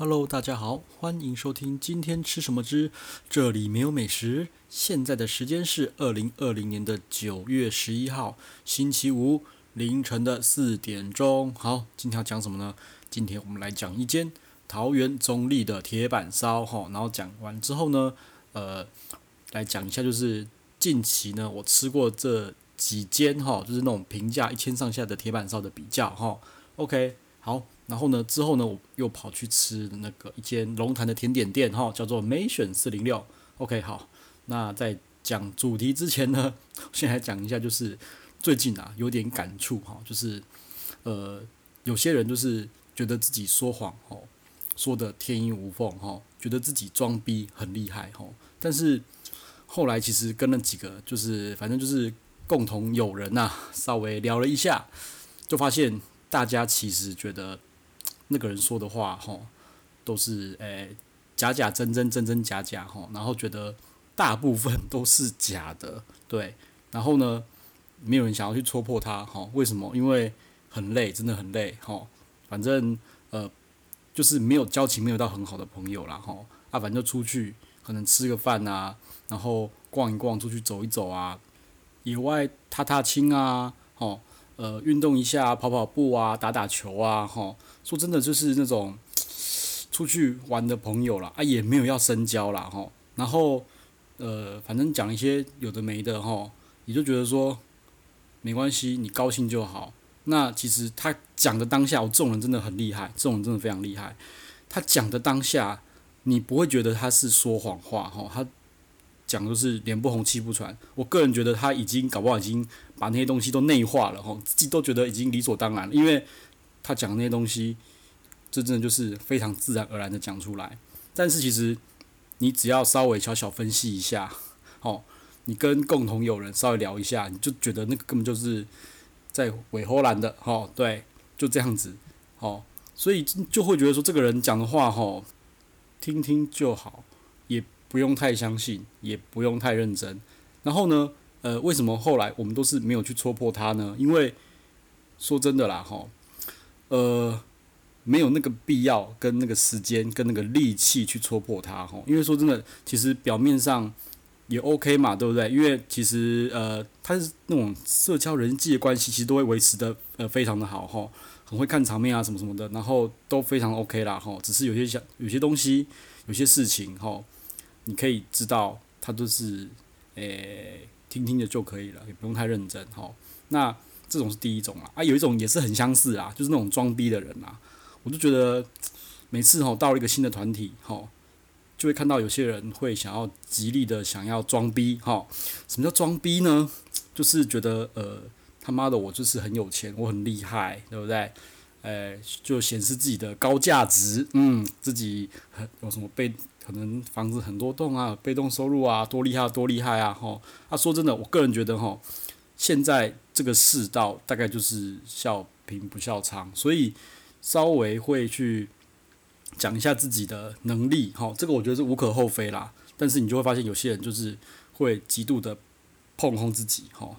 Hello，大家好，欢迎收听今天吃什么之这里没有美食。现在的时间是二零二零年的九月十一号星期五凌晨的四点钟。好，今天要讲什么呢？今天我们来讲一间桃园中立的铁板烧哈。然后讲完之后呢，呃，来讲一下就是近期呢我吃过这几间哈，就是那种评价一千上下的铁板烧的比较哈。OK，好。然后呢，之后呢，我又跑去吃那个一间龙潭的甜点店，哈，叫做梅选四零六。OK，好，那在讲主题之前呢，先来讲一下，就是最近啊有点感触哈，就是呃有些人就是觉得自己说谎哦，说的天衣无缝哈，觉得自己装逼很厉害哈，但是后来其实跟那几个就是反正就是共同友人呐，稍微聊了一下，就发现大家其实觉得。那个人说的话，吼，都是诶假假真真真真假假，吼，然后觉得大部分都是假的，对，然后呢，没有人想要去戳破他，吼，为什么？因为很累，真的很累，吼，反正呃，就是没有交情，没有到很好的朋友啦，吼，啊，反正就出去，可能吃个饭啊，然后逛一逛，出去走一走啊，野外踏踏青啊，吼。呃，运动一下，跑跑步啊，打打球啊，吼，说真的，就是那种出去玩的朋友啦，啊，也没有要深交啦，吼，然后呃，反正讲一些有的没的，吼，你就觉得说没关系，你高兴就好。那其实他讲的当下，我这种人真的很厉害，这种人真的非常厉害。他讲的当下，你不会觉得他是说谎话，吼，他。讲的是脸不红气不喘，我个人觉得他已经搞不好已经把那些东西都内化了哈，自己都觉得已经理所当然了，因为他讲那些东西，这真的就是非常自然而然的讲出来。但是其实你只要稍微小小分析一下，哦，你跟共同友人稍微聊一下，你就觉得那个根本就是在伪荷兰的，哦，对，就这样子，哦，所以就会觉得说这个人讲的话，哦，听听就好，不用太相信，也不用太认真。然后呢，呃，为什么后来我们都是没有去戳破他呢？因为说真的啦，哈，呃，没有那个必要跟那个时间跟那个力气去戳破他，哈。因为说真的，其实表面上也 OK 嘛，对不对？因为其实呃，他是那种社交人际的关系，其实都会维持得呃非常的好，哈，很会看场面啊什么什么的，然后都非常 OK 啦，哈。只是有些小有些东西，有些事情，哈。你可以知道，他都是诶、听听的就可以了，也不用太认真哈。那这种是第一种啊，啊有一种也是很相似啊，就是那种装逼的人啊。我就觉得每次吼到了一个新的团体哈，就会看到有些人会想要极力的想要装逼哈。什么叫装逼呢？就是觉得呃他妈的我就是很有钱，我很厉害，对不对？诶、就显示自己的高价值，嗯，自己很有什么被。可能房子很多栋啊，被动收入啊，多厉害多厉害啊！吼，啊，说真的，我个人觉得吼，现在这个世道大概就是笑贫不笑娼，所以稍微会去讲一下自己的能力，吼，这个我觉得是无可厚非啦。但是你就会发现有些人就是会极度的膨风自己，吼。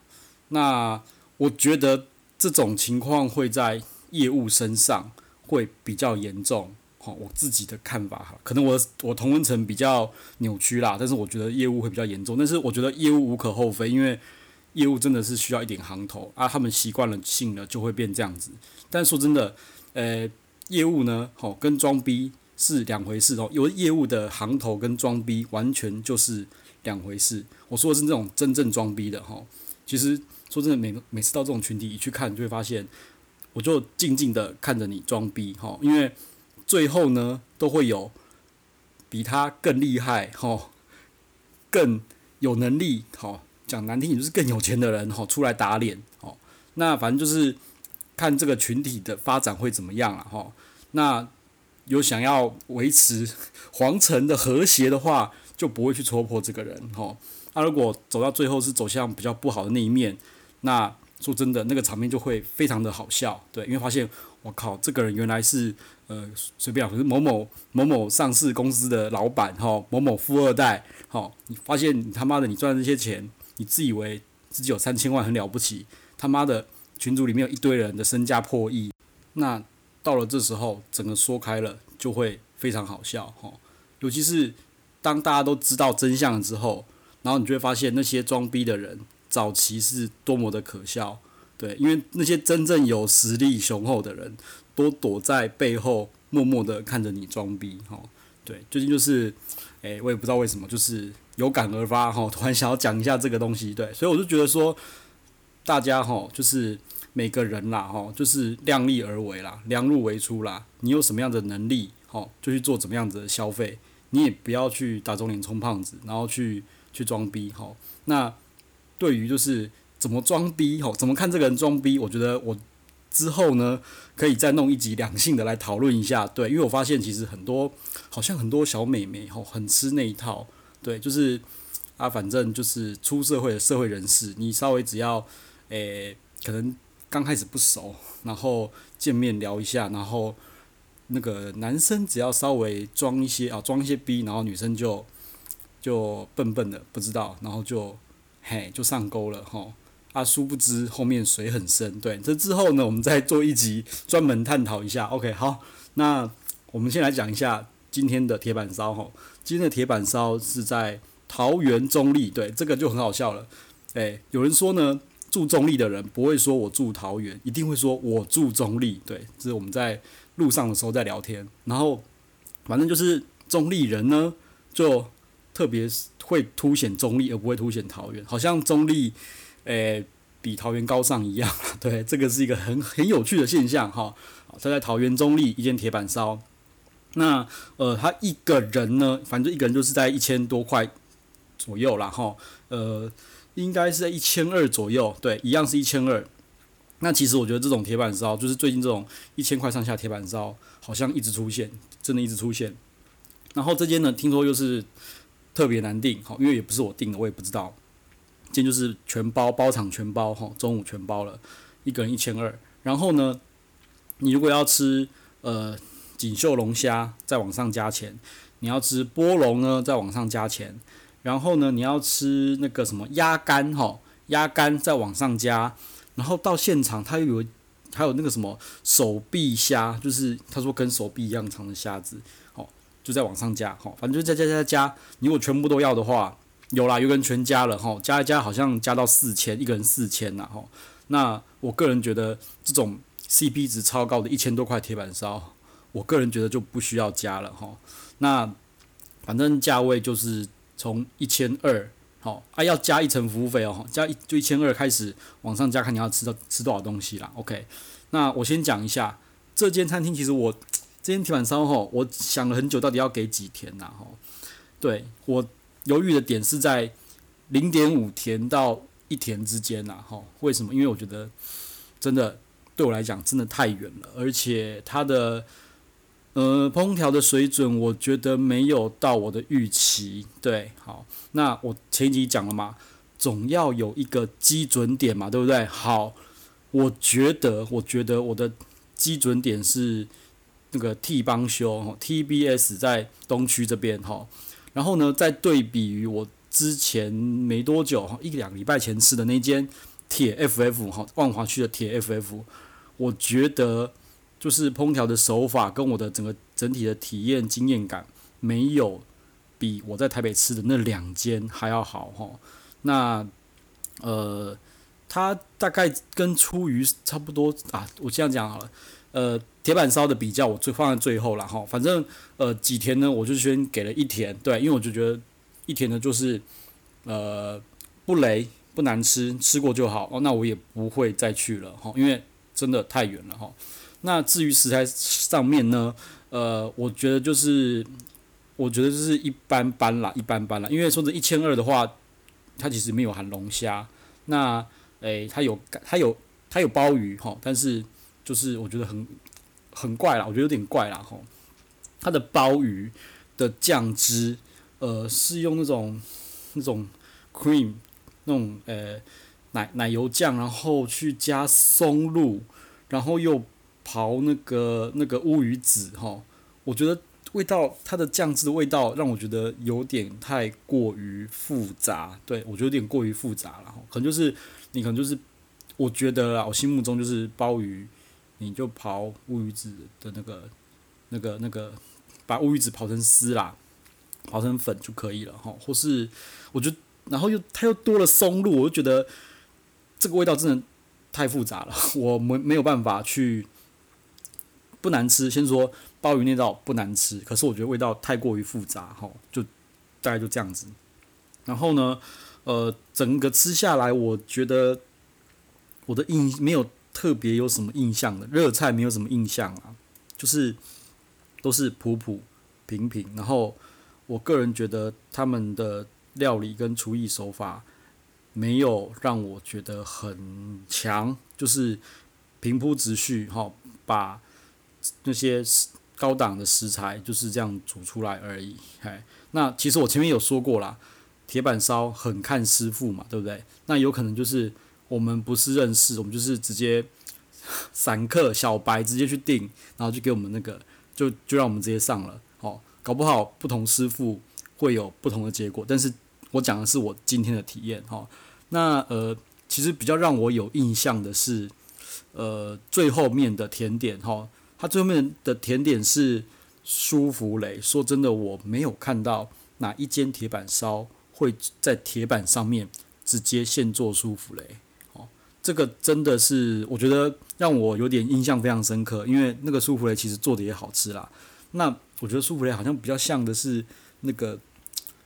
那我觉得这种情况会在业务身上会比较严重。好，我自己的看法哈，可能我我同温层比较扭曲啦，但是我觉得业务会比较严重。但是我觉得业务无可厚非，因为业务真的是需要一点行头啊，他们习惯了性了就会变这样子。但说真的，呃，业务呢，好跟装逼是两回事哦。有业务的行头跟装逼完全就是两回事。我说的是那种真正装逼的哈。其实说真的，每每次到这种群体一去看，就会发现，我就静静的看着你装逼哈，因为。最后呢，都会有比他更厉害、吼更有能力、好讲难听点就是更有钱的人、吼出来打脸、哦那反正就是看这个群体的发展会怎么样了、吼那有想要维持 皇城的和谐的话，就不会去戳破这个人、吼那如果走到最后是走向比较不好的那一面，那说真的，那个场面就会非常的好笑，对，因为发现我靠，这个人原来是。呃，随便，可是某某某某上市公司的老板哈，某某富二代，哈，你发现你他妈的你赚这些钱，你自以为自己有三千万很了不起，他妈的群组里面有一堆人的身价破亿，那到了这时候，整个说开了就会非常好笑哈。尤其是当大家都知道真相之后，然后你就会发现那些装逼的人早期是多么的可笑。对，因为那些真正有实力雄厚的人都躲在背后默默的看着你装逼哈。对，最近就是，诶，我也不知道为什么，就是有感而发哈，突然想要讲一下这个东西。对，所以我就觉得说，大家哈，就是。每个人啦，吼，就是量力而为啦，量入为出啦。你有什么样的能力，吼，就去做怎么样子的消费。你也不要去打肿脸充胖子，然后去去装逼，吼。那对于就是怎么装逼，吼，怎么看这个人装逼，我觉得我之后呢，可以再弄一集两性的来讨论一下。对，因为我发现其实很多好像很多小美眉，吼，很吃那一套。对，就是啊，反正就是出社会的社会人士，你稍微只要诶、可能。刚开始不熟，然后见面聊一下，然后那个男生只要稍微装一些啊，装一些逼，然后女生就就笨笨的不知道，然后就嘿就上钩了吼，啊，殊不知后面水很深。对，这之后呢，我们再做一集专门探讨一下。OK，好，那我们先来讲一下今天的铁板烧吼，今天的铁板烧是在桃园中立，对，这个就很好笑了。诶，有人说呢。住中立的人不会说“我住桃园”，一定会说“我住中立”。对，这是我们在路上的时候在聊天。然后，反正就是中立人呢，就特别会凸显中立，而不会凸显桃园。好像中立，诶、比桃园高尚一样。对，这个是一个很很有趣的现象哈。好，他在桃园中立一间铁板烧，那呃，他一个人呢，反正一个人就是在一千多块左右啦。哈，呃。应该是在一千二左右，对，一样是一千二。那其实我觉得这种铁板烧，就是最近这种一千块上下铁板烧，好像一直出现，真的一直出现。然后这间呢，听说又是特别难订，好，因为也不是我订的，我也不知道。今天就是全包，包场全包，哈，中午全包了，一个人一千二。然后呢，你如果要吃呃锦绣龙虾，再往上加钱；你要吃波龙呢，再往上加钱。然后呢，你要吃那个什么鸭肝哈，鸭肝再往上加，然后到现场他又有还有那个什么手臂虾，就是他说跟手臂一样长的虾子，好，就在往上加，好，反正就加加加加，你如果全部都要的话，有啦，有个人全加了哈，加一加好像加到四千，一个人四千呐哈。那我个人觉得这种 CP 值超高的一千多块铁板烧，我个人觉得就不需要加了哈。那反正价位就是。从一千二，好啊，要加一层服务费哦，加一就一千二开始往上加，看你要吃到吃多少东西啦。OK，那我先讲一下这间餐厅，其实我这间铁板烧吼，我想了很久，到底要给几天呐？吼，对我犹豫的点是在零点五甜到一甜之间呐。吼，为什么？因为我觉得真的对我来讲真的太远了，而且它的。呃，烹调的水准，我觉得没有到我的预期。对，好，那我前几讲了嘛，总要有一个基准点嘛，对不对？好，我觉得，我觉得我的基准点是那个 T 帮修 TBS 在东区这边哈。然后呢，再对比于我之前没多久哈，一两礼拜前吃的那间铁 FF 哈，万华区的铁 FF，我觉得。就是烹调的手法跟我的整个整体的体验经验感，没有比我在台北吃的那两间还要好哈。那呃，它大概跟出鱼差不多啊。我这样讲好了，呃，铁板烧的比较我最放在最后了哈。反正呃几甜呢，我就先给了一甜，对，因为我就觉得一甜呢就是呃不雷不难吃，吃过就好哦。那我也不会再去了哈，因为真的太远了哈。那至于食材上面呢，呃，我觉得就是，我觉得就是一般般啦，一般般啦。因为说这一千二的话，它其实没有含龙虾。那，诶、它有它有它有鲍鱼哈，但是就是我觉得很很怪啦，我觉得有点怪啦吼。它的鲍鱼的酱汁，呃，是用那种那种 cream 那种呃奶奶油酱，然后去加松露，然后又。刨那个那个乌鱼子哈，我觉得味道它的酱汁的味道让我觉得有点太过于复杂，对，我觉得有点过于复杂了哈，可能就是你可能就是我觉得啦，我心目中就是鲍鱼，你就刨乌鱼子的那个那个那个把乌鱼子刨成丝啦，刨成粉就可以了哈。或是我觉得，然后又它又多了松露，我就觉得这个味道真的太复杂了，我没没有办法去。不难吃，先说鲍鱼那道不难吃，可是我觉得味道太过于复杂哈，就大概就这样子。然后呢，呃，整个吃下来，我觉得我的印没有特别有什么印象的，热菜没有什么印象啊，就是都是普普平平。然后我个人觉得他们的料理跟厨艺手法没有让我觉得很强，就是平铺直叙哈，把。那些高档的食材就是这样煮出来而已，嘿。那其实我前面有说过啦，铁板烧很看师傅嘛，对不对？那有可能就是我们不是认识，我们就是直接 散客小白直接去订，然后就给我们那个，就就让我们直接上了。哦，搞不好不同师傅会有不同的结果。但是我讲的是我今天的体验，哈。那呃，其实比较让我有印象的是，呃，最后面的甜点，哈。它最后面的甜点是舒芙蕾。说真的，我没有看到哪一间铁板烧会在铁板上面直接现做舒芙蕾。这个真的是我觉得让我有点印象非常深刻，因为那个舒芙蕾其实做的也好吃啦。那我觉得舒芙蕾好像比较像的是那个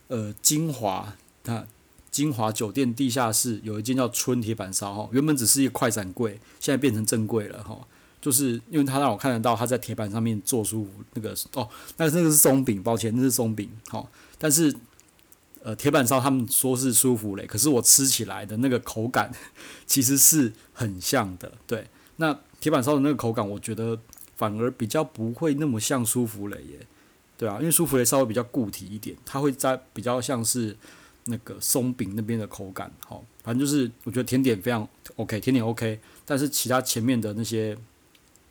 呃金华，它金华酒店地下室有一间叫春铁板烧哈，原本只是一个快闪柜，现在变成正柜了哈。就是因为他让我看得到他在铁板上面做出那个哦，那那个是松饼，抱歉，那是松饼。好、哦，但是呃，铁板烧他们说是舒芙蕾，可是我吃起来的那个口感 其实是很像的。对，那铁板烧的那个口感，我觉得反而比较不会那么像舒芙蕾耶。对啊，因为舒芙蕾稍微比较固体一点，它会在比较像是那个松饼那边的口感。好、反正就是我觉得甜点非常 OK，甜点 OK，但是其他前面的那些。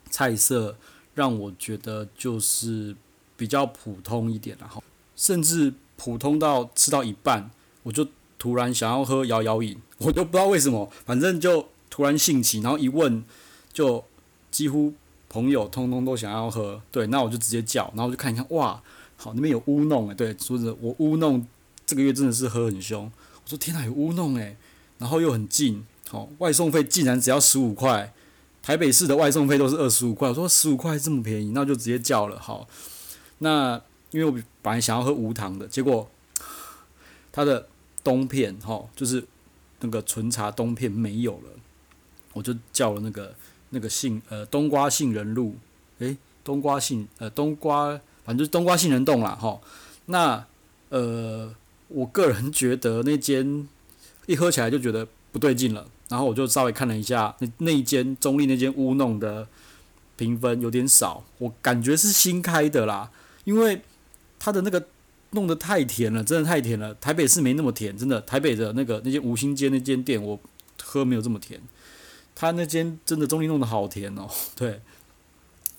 菜色让我觉得就是比较普通一点，然后甚至普通到吃到一半，我就突然想要喝摇摇饮，我都不知道为什么，反正就突然兴起，然后一问，就几乎朋友通通都想要喝，对，那我就直接叫，然后我就看一看，哇，好，那边有乌弄诶，对，说着我乌弄这个月真的是喝很凶，我说天哪，有乌弄诶，然后又很近，好，外送费竟然只要十五块。台北市的外送费都是二十五块，我说十五块这么便宜，那就直接叫了。好，那因为我本来想要喝无糖的，结果它的冬片哈，就是那个纯茶冬片没有了，我就叫了那个那个杏呃冬瓜杏仁露，诶，冬瓜杏呃冬瓜，反正就是冬瓜杏仁冻啦。哈。那呃，我个人觉得那间一喝起来就觉得不对劲了。然后我就稍微看了一下那那一间中立那间乌弄的评分有点少，我感觉是新开的啦，因为它的那个弄得太甜了，真的太甜了。台北市没那么甜，真的。台北的那个那间五星街那间店，我喝没有这么甜。他那间真的中立弄得好甜哦，对。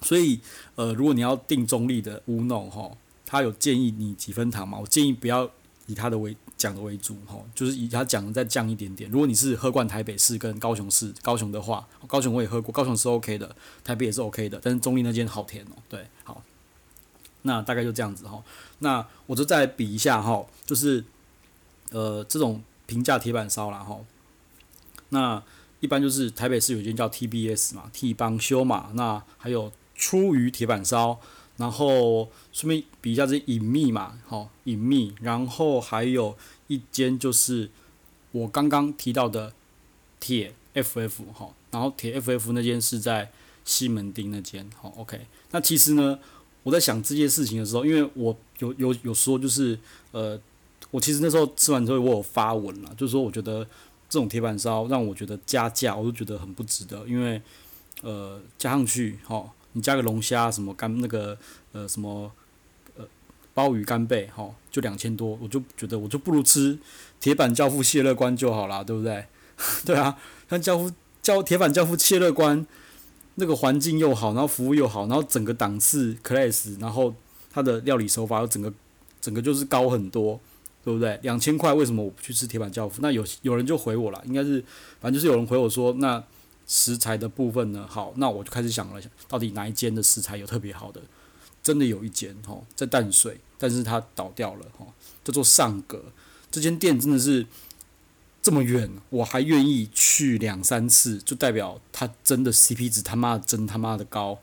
所以呃，如果你要订中立的乌弄哈，他有建议你几分糖嘛？我建议不要以他的为。讲的为主哈，就是以他讲的再降一点点。如果你是喝惯台北市跟高雄市，高雄的话，高雄我也喝过，高雄是 OK 的，台北也是 OK 的，但是中立那间好甜哦。对，好，那大概就这样子哈。那我就再比一下哈，就是呃这种平价铁板烧啦哈。那一般就是台北市有一间叫 TBS 嘛，T 帮修嘛，那还有出鱼铁板烧。然后顺便比一下这隐秘嘛，好隐秘，然后还有一间就是我刚刚提到的铁 FF 哈，然后铁 FF 那间是在西门町那间，好 OK。那其实呢，我在想这件事情的时候，因为我有有有说就是呃，我其实那时候吃完之后我有发文了，就是说我觉得这种铁板烧让我觉得加价，我都觉得很不值得，因为呃加上去哈。你加个龙虾什么干那个呃什么呃鲍鱼干贝哈，就两千多，我就觉得我就不如吃铁板教父谢乐关就好啦，对不对？对啊，像教父教铁板教父谢乐关那个环境又好，然后服务又好，然后整个档次 class，然后它的料理手法又整个整个就是高很多，对不对？两千块为什么我不去吃铁板教父？那有有人就回我了，应该是反正就是有人回我说那。食材的部分呢？好，那我就开始想了，想到底哪一间的食材有特别好的？真的有一间哦，在淡水，但是它倒掉了哦，叫做上格。这间店真的是这么远，我还愿意去两三次，就代表它真的 CP 值他妈真他妈的高。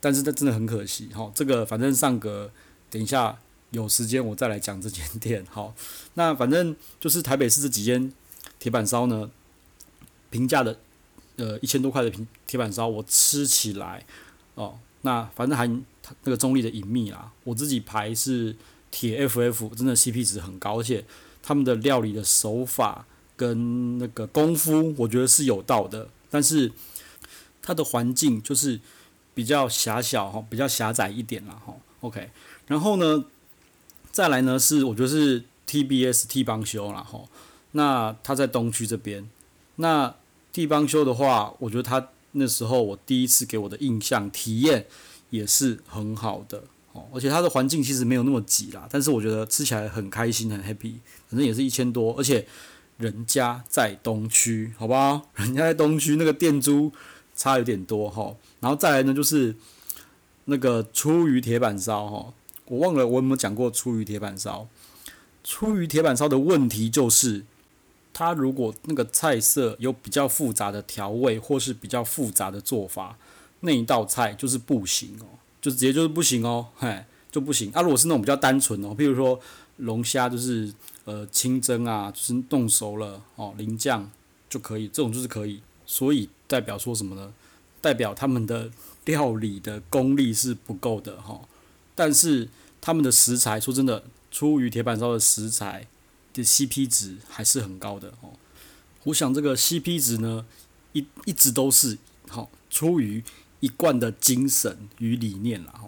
但是它真的很可惜哈，这个反正上格，等一下有时间我再来讲这间店。好，那反正就是台北市这几间铁板烧呢，平价的。呃，一千多块的平铁板烧，我吃起来哦，那反正还那个中立的隐秘啊，我自己排是铁 FF，真的 CP 值很高，而且他们的料理的手法跟那个功夫，我觉得是有道的，但是它的环境就是比较狭小哈，比较狭窄一点啦哈。OK，然后呢，再来呢是我觉得是 TBS T 帮修啦哈，那他在东区这边，那。地方修的话，我觉得他那时候我第一次给我的印象体验也是很好的哦，而且它的环境其实没有那么挤啦，但是我觉得吃起来很开心很 happy，反正也是一千多，而且人家在东区，好不好？人家在东区那个店租差有点多哈，然后再来呢就是那个出鱼铁板烧哈，我忘了我有没有讲过出鱼铁板烧，出鱼铁板烧的问题就是。它如果那个菜色有比较复杂的调味，或是比较复杂的做法，那一道菜就是不行哦，就直接就是不行哦，嘿，就不行。啊，如果是那种比较单纯哦，譬如说龙虾就是呃清蒸啊，就是弄熟了哦，淋酱就可以，这种就是可以。所以代表说什么呢？代表他们的料理的功力是不够的哈。但是他们的食材，说真的，出于铁板烧的食材。的 CP 值还是很高的哦，我想这个 CP 值呢，一一直都是好出于一贯的精神与理念啦。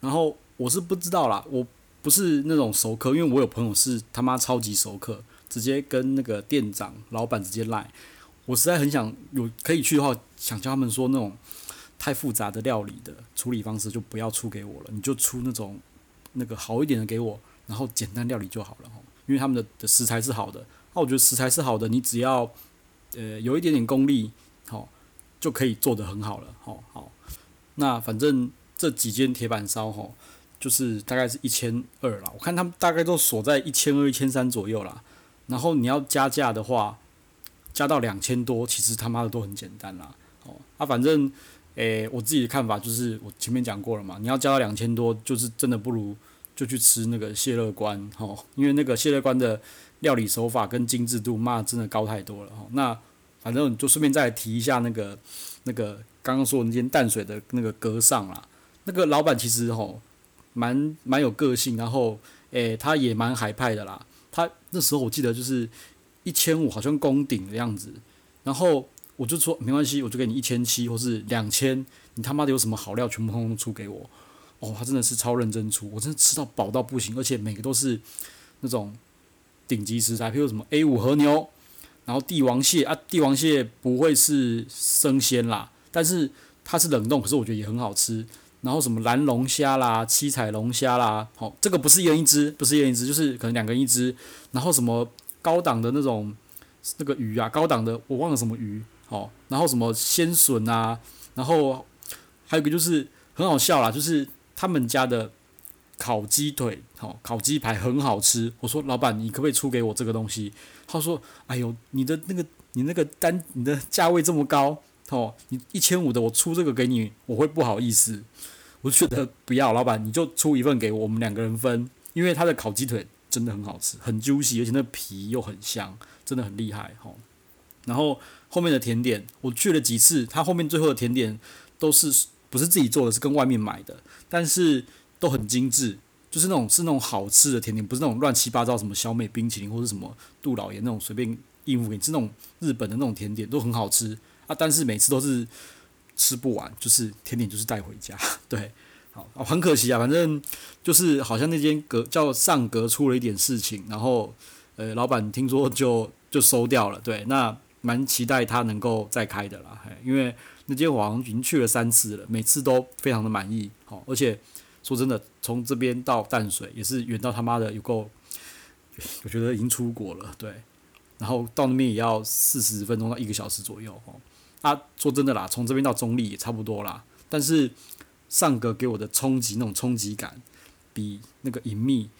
然后我是不知道啦，我不是那种熟客，因为我有朋友是他妈超级熟客，直接跟那个店长、老板直接赖。我实在很想有可以去的话，想叫他们说那种太复杂的料理的处理方式就不要出给我了，你就出那种那个好一点的给我，然后简单料理就好了。因为他们的的食材是好的，那我觉得食材是好的，你只要呃有一点点功力，好、就可以做得很好了，好、好。那反正这几间铁板烧哈、就是大概是一千二啦，我看他们大概都锁在一千二、一千三左右啦。然后你要加价的话，加到两千多，其实他妈的都很简单啦。哦，啊，反正诶我自己的看法就是我前面讲过了嘛，你要加到两千多，就是真的不如。就去吃那个蟹乐关，吼，因为那个蟹乐关的料理手法跟精致度，妈真的高太多了，吼。那反正就顺便再提一下那个那个刚刚说的那间淡水的那个格上啦，那个老板其实吼蛮蛮有个性，然后诶、他也蛮海派的啦。他那时候我记得就是一千五，好像攻顶的样子，然后我就说没关系，我就给你一千七或是两千，你他妈的有什么好料，全部通通出给我。哦，他真的是超认真出，我真的吃到饱到不行，而且每个都是那种顶级食材，譬如什么 A 五和牛，然后帝王蟹啊，帝王蟹不会是生鲜啦，但是它是冷冻，可是我觉得也很好吃。然后什么蓝龙虾啦、七彩龙虾啦，好、哦，这个不是一人一只，不是一人一只，就是可能两个人一只。然后什么高档的那种那个鱼啊，高档的我忘了什么鱼，好、哦，然后什么鲜笋啊，然后还有一个就是很好笑啦，就是。他们家的烤鸡腿，好，烤鸡排很好吃。我说老板，你可不可以出给我这个东西？他说：哎呦，你的那个你那个单，你的价位这么高，哦，你一千五的，我出这个给你，我会不好意思。我觉得不要，老板你就出一份给我，们两个人分。因为他的烤鸡腿真的很好吃，很 juicy，而且那皮又很香，真的很厉害，哈。然后后面的甜点，我去了几次，他后面最后的甜点都是。不是自己做的，是跟外面买的，但是都很精致，就是那种是那种好吃的甜点，不是那种乱七八糟什么小美冰淇淋或者什么杜老爷那种随便应付给你吃那种日本的那种甜点都很好吃啊，但是每次都是吃不完，就是甜点就是带回家，对，好，很可惜啊，反正就是好像那间隔叫上格出了一点事情，然后呃老板听说就就收掉了，对，那蛮期待他能够再开的啦，因为。那间我好像已经去了三次了，每次都非常的满意，好，而且说真的，从这边到淡水也是远到他妈的有够，我觉得已经出国了，对，然后到那边也要四十分钟到一个小时左右，哦，啊，说真的啦，从这边到中立也差不多啦，但是上格给我的冲击那种冲击感，比那个隐秘，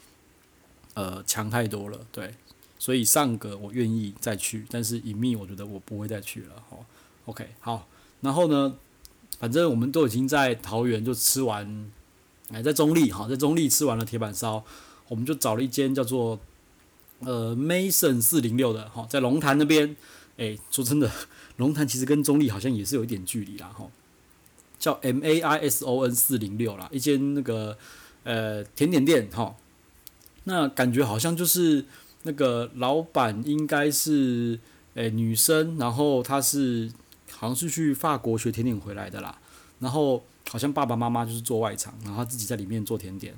呃，强太多了。对，所以上格我愿意再去，但是隐秘我觉得我不会再去了。好，OK，好，然后呢，反正我们都已经在桃园就吃完，哎，在中立哈，在中立吃完了铁板烧，我们就找了一间叫做呃 Mason 四零六的哈，在龙潭那边。哎，说真的，龙潭其实跟中立好像也是有一点距离啦，吼。叫 M A I S O N 四零六啦，一间那个呃甜点店，哈。那感觉好像就是那个老板应该是诶女生，然后她是好像是去法国学甜点回来的啦，然后好像爸爸妈妈就是做外场，然后她自己在里面做甜点，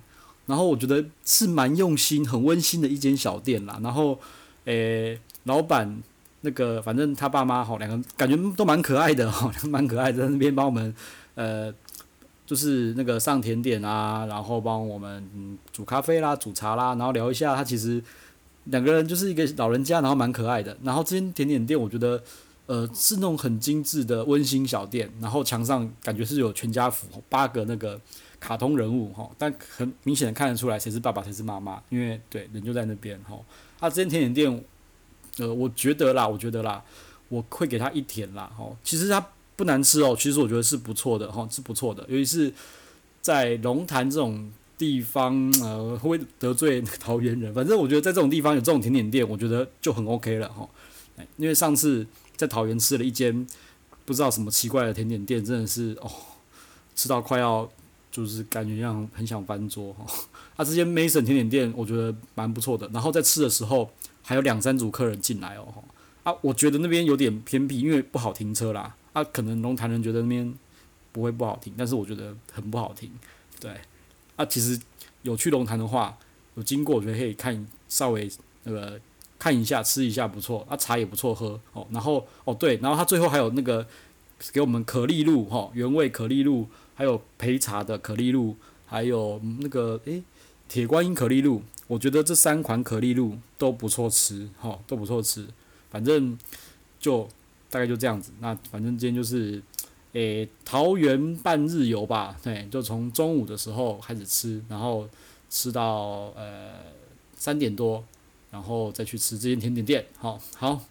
然后我觉得是蛮用心、很温馨的一间小店啦。然后诶，老板。那个反正他爸妈好两个感觉都蛮可爱的哈，蛮可爱的，在那边帮我们呃，就是那个上甜点啊，然后帮我们煮咖啡啦、煮茶啦，然后聊一下。他其实两个人就是一个老人家，然后蛮可爱的。然后这间甜点店我觉得呃是那种很精致的温馨小店，然后墙上感觉是有全家福，八个那个卡通人物哈，但很明显的看得出来谁是爸爸谁是妈妈，因为对人就在那边哈。啊，这间甜点店。呃，我觉得啦，我觉得啦，我会给他一甜啦，吼，其实它不难吃哦，其实我觉得是不错的，吼，是不错的，尤其是在龙潭这种地方，呃，会得罪 桃园人，反正我觉得在这种地方有这种甜点店，我觉得就很 OK 了，吼，因为上次在桃园吃了一间不知道什么奇怪的甜点店，真的是哦，吃到快要就是感觉像很想翻桌，哈，啊，这间 Mason 甜点店我觉得蛮不错的，然后在吃的时候。还有两三组客人进来哦，啊，我觉得那边有点偏僻，因为不好停车啦。啊，可能龙潭人觉得那边不会不好停，但是我觉得很不好停。对，啊，其实有去龙潭的话，有经过，我觉得可以看稍微那个看一下，吃一下不错，啊，茶也不错喝哦。然后哦对，然后他最后还有那个给我们可丽露哈，原味可丽露，还有陪茶的可丽露，还有那个诶铁观音可丽露。我觉得这三款可丽露都不错吃，哈，都不错吃。反正就大概就这样子。那反正今天就是，诶、桃园半日游吧，对，就从中午的时候开始吃，然后吃到呃三点多，然后再去吃这间甜点店。好，好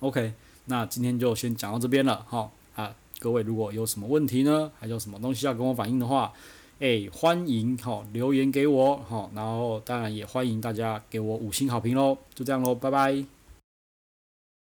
，OK。那今天就先讲到这边了，好啊，各位如果有什么问题呢，还有什么东西要跟我反映的话。哎，欢迎哈留言给我哈，然后当然也欢迎大家给我五星好评喽，就这样喽，拜拜。